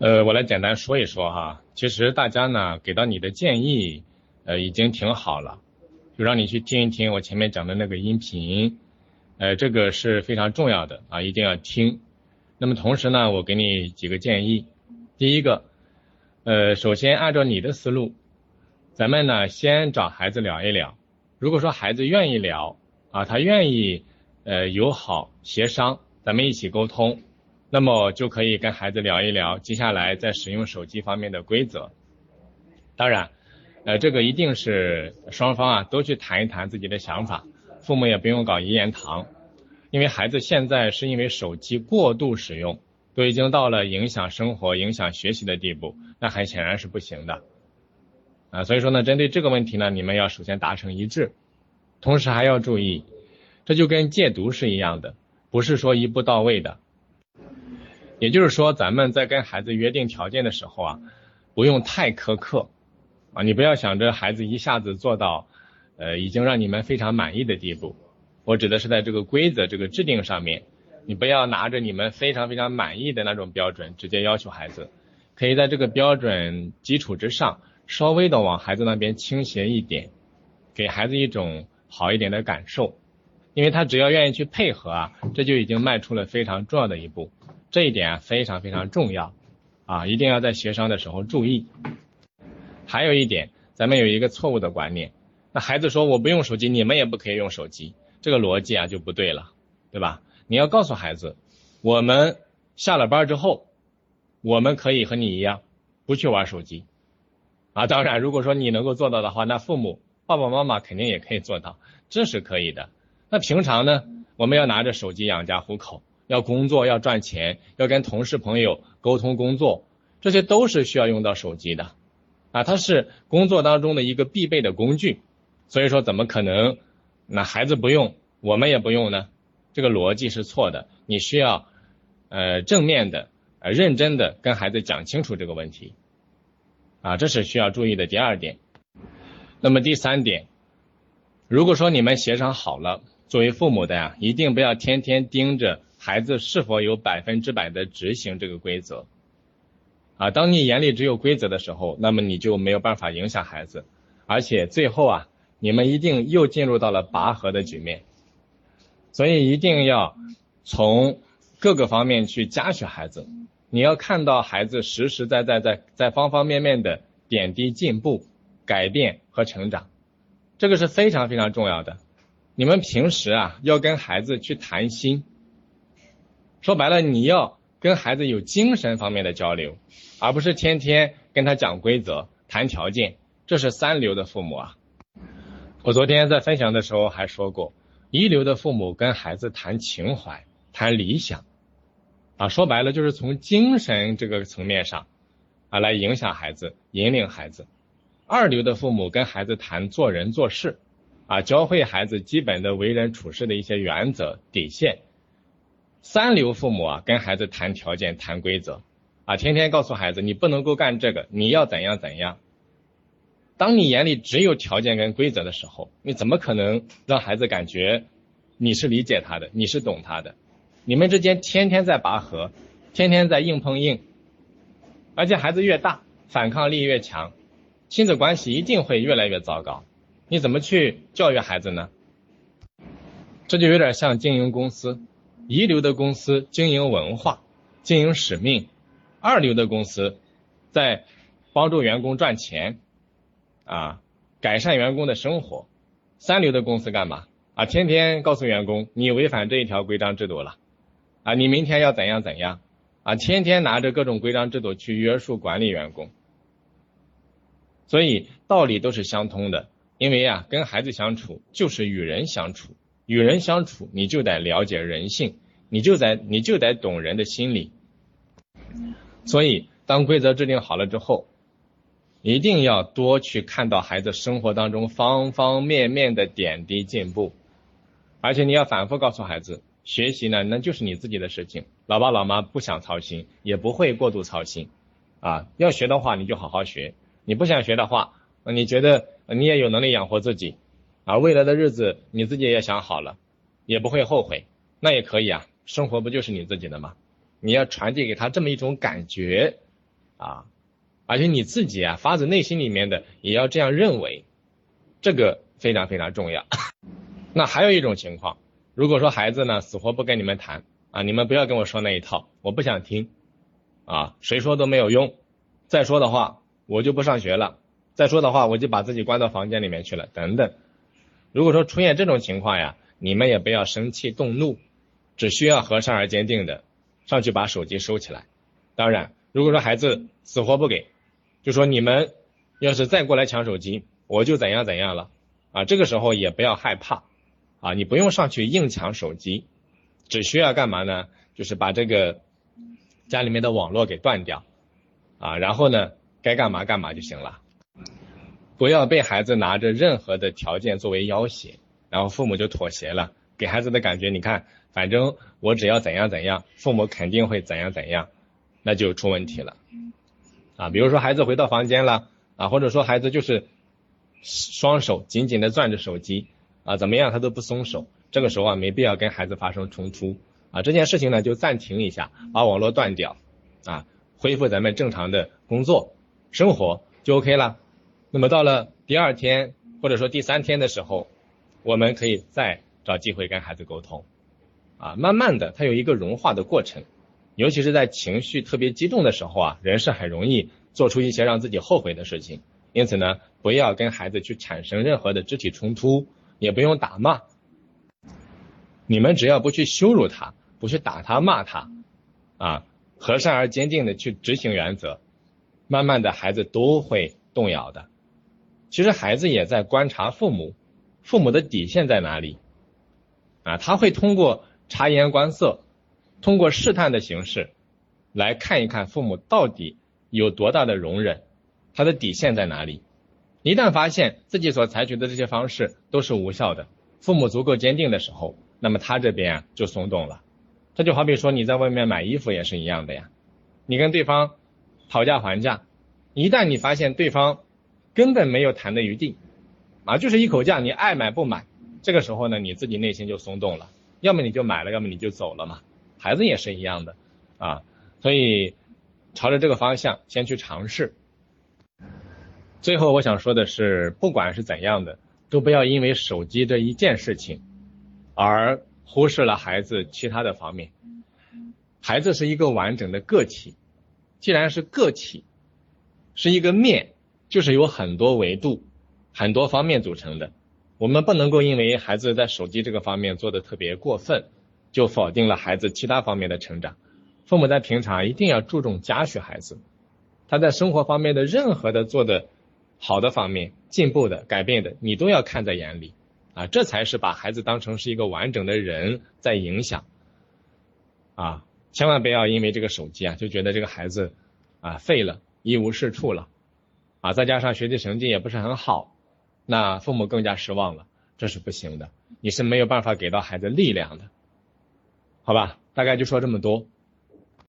呃，我来简单说一说哈。其实大家呢给到你的建议，呃，已经挺好了，就让你去听一听我前面讲的那个音频，呃，这个是非常重要的啊，一定要听。那么同时呢，我给你几个建议。第一个，呃，首先按照你的思路，咱们呢先找孩子聊一聊。如果说孩子愿意聊啊，他愿意呃友好协商，咱们一起沟通。那么就可以跟孩子聊一聊接下来在使用手机方面的规则。当然，呃，这个一定是双方啊都去谈一谈自己的想法，父母也不用搞一言堂，因为孩子现在是因为手机过度使用，都已经到了影响生活、影响学习的地步，那很显然是不行的。啊，所以说呢，针对这个问题呢，你们要首先达成一致，同时还要注意，这就跟戒毒是一样的，不是说一步到位的。也就是说，咱们在跟孩子约定条件的时候啊，不用太苛刻啊，你不要想着孩子一下子做到，呃，已经让你们非常满意的地步。我指的是在这个规则这个制定上面，你不要拿着你们非常非常满意的那种标准直接要求孩子，可以在这个标准基础之上，稍微的往孩子那边倾斜一点，给孩子一种好一点的感受，因为他只要愿意去配合啊，这就已经迈出了非常重要的一步。这一点非常非常重要啊，一定要在协商的时候注意。还有一点，咱们有一个错误的观念，那孩子说我不用手机，你们也不可以用手机，这个逻辑啊就不对了，对吧？你要告诉孩子，我们下了班之后，我们可以和你一样不去玩手机啊。当然，如果说你能够做到的话，那父母爸爸妈妈肯定也可以做到，这是可以的。那平常呢，我们要拿着手机养家糊口。要工作，要赚钱，要跟同事朋友沟通工作，这些都是需要用到手机的，啊，它是工作当中的一个必备的工具，所以说怎么可能那孩子不用，我们也不用呢？这个逻辑是错的，你需要呃正面的、呃认真的跟孩子讲清楚这个问题，啊，这是需要注意的第二点。那么第三点，如果说你们协商好了，作为父母的呀，一定不要天天盯着。孩子是否有百分之百的执行这个规则啊？当你眼里只有规则的时候，那么你就没有办法影响孩子，而且最后啊，你们一定又进入到了拔河的局面。所以一定要从各个方面去嘉许孩子，你要看到孩子实实在在在在方方面面的点滴进步、改变和成长，这个是非常非常重要的。你们平时啊，要跟孩子去谈心。说白了，你要跟孩子有精神方面的交流，而不是天天跟他讲规则、谈条件，这是三流的父母啊。我昨天在分享的时候还说过，一流的父母跟孩子谈情怀、谈理想，啊，说白了就是从精神这个层面上啊来影响孩子、引领孩子。二流的父母跟孩子谈做人做事，啊，教会孩子基本的为人处事的一些原则、底线。三流父母啊，跟孩子谈条件、谈规则，啊，天天告诉孩子你不能够干这个，你要怎样怎样。当你眼里只有条件跟规则的时候，你怎么可能让孩子感觉你是理解他的，你是懂他的？你们之间天天在拔河，天天在硬碰硬，而且孩子越大，反抗力越强，亲子关系一定会越来越糟糕。你怎么去教育孩子呢？这就有点像经营公司。一流的公司经营文化、经营使命，二流的公司在帮助员工赚钱，啊，改善员工的生活，三流的公司干嘛？啊，天天告诉员工你违反这一条规章制度了，啊，你明天要怎样怎样，啊，天天拿着各种规章制度去约束管理员工，所以道理都是相通的，因为啊，跟孩子相处就是与人相处。与人相处，你就得了解人性，你就得你就得懂人的心理。所以，当规则制定好了之后，一定要多去看到孩子生活当中方方面面的点滴进步，而且你要反复告诉孩子，学习呢那就是你自己的事情，老爸老妈不想操心，也不会过度操心。啊，要学的话你就好好学，你不想学的话，你觉得你也有能力养活自己。而，未来的日子你自己也想好了，也不会后悔，那也可以啊。生活不就是你自己的吗？你要传递给他这么一种感觉，啊，而且你自己啊发自内心里面的也要这样认为，这个非常非常重要。那还有一种情况，如果说孩子呢死活不跟你们谈啊，你们不要跟我说那一套，我不想听啊，谁说都没有用，再说的话我就不上学了，再说的话我就把自己关到房间里面去了，等等。如果说出现这种情况呀，你们也不要生气动怒，只需要和善而坚定的上去把手机收起来。当然，如果说孩子死活不给，就说你们要是再过来抢手机，我就怎样怎样了啊！这个时候也不要害怕啊，你不用上去硬抢手机，只需要干嘛呢？就是把这个家里面的网络给断掉啊，然后呢，该干嘛干嘛就行了。不要被孩子拿着任何的条件作为要挟，然后父母就妥协了，给孩子的感觉，你看，反正我只要怎样怎样，父母肯定会怎样怎样，那就出问题了啊。比如说孩子回到房间了啊，或者说孩子就是双手紧紧的攥着手机啊，怎么样他都不松手，这个时候啊没必要跟孩子发生冲突啊，这件事情呢就暂停一下，把网络断掉啊，恢复咱们正常的工作生活就 OK 了。那么到了第二天或者说第三天的时候，我们可以再找机会跟孩子沟通，啊，慢慢的他有一个融化的过程，尤其是在情绪特别激动的时候啊，人是很容易做出一些让自己后悔的事情，因此呢，不要跟孩子去产生任何的肢体冲突，也不用打骂，你们只要不去羞辱他，不去打他骂他，啊，和善而坚定的去执行原则，慢慢的孩子都会动摇的。其实孩子也在观察父母，父母的底线在哪里？啊，他会通过察言观色，通过试探的形式来看一看父母到底有多大的容忍，他的底线在哪里？一旦发现自己所采取的这些方式都是无效的，父母足够坚定的时候，那么他这边啊就松动了。这就好比说你在外面买衣服也是一样的呀，你跟对方讨价还价，一旦你发现对方。根本没有谈的余地，啊，就是一口价，你爱买不买，这个时候呢，你自己内心就松动了，要么你就买了，要么你就走了嘛。孩子也是一样的，啊，所以朝着这个方向先去尝试。最后我想说的是，不管是怎样的，都不要因为手机这一件事情而忽视了孩子其他的方面。孩子是一个完整的个体，既然是个体，是一个面。就是有很多维度、很多方面组成的，我们不能够因为孩子在手机这个方面做的特别过分，就否定了孩子其他方面的成长。父母在平常一定要注重嘉许孩子，他在生活方面的任何的做的好的方面、进步的、改变的，你都要看在眼里啊，这才是把孩子当成是一个完整的人在影响啊，千万不要因为这个手机啊就觉得这个孩子啊废了，一无是处了。啊，再加上学习成绩也不是很好，那父母更加失望了，这是不行的，你是没有办法给到孩子力量的，好吧？大概就说这么多。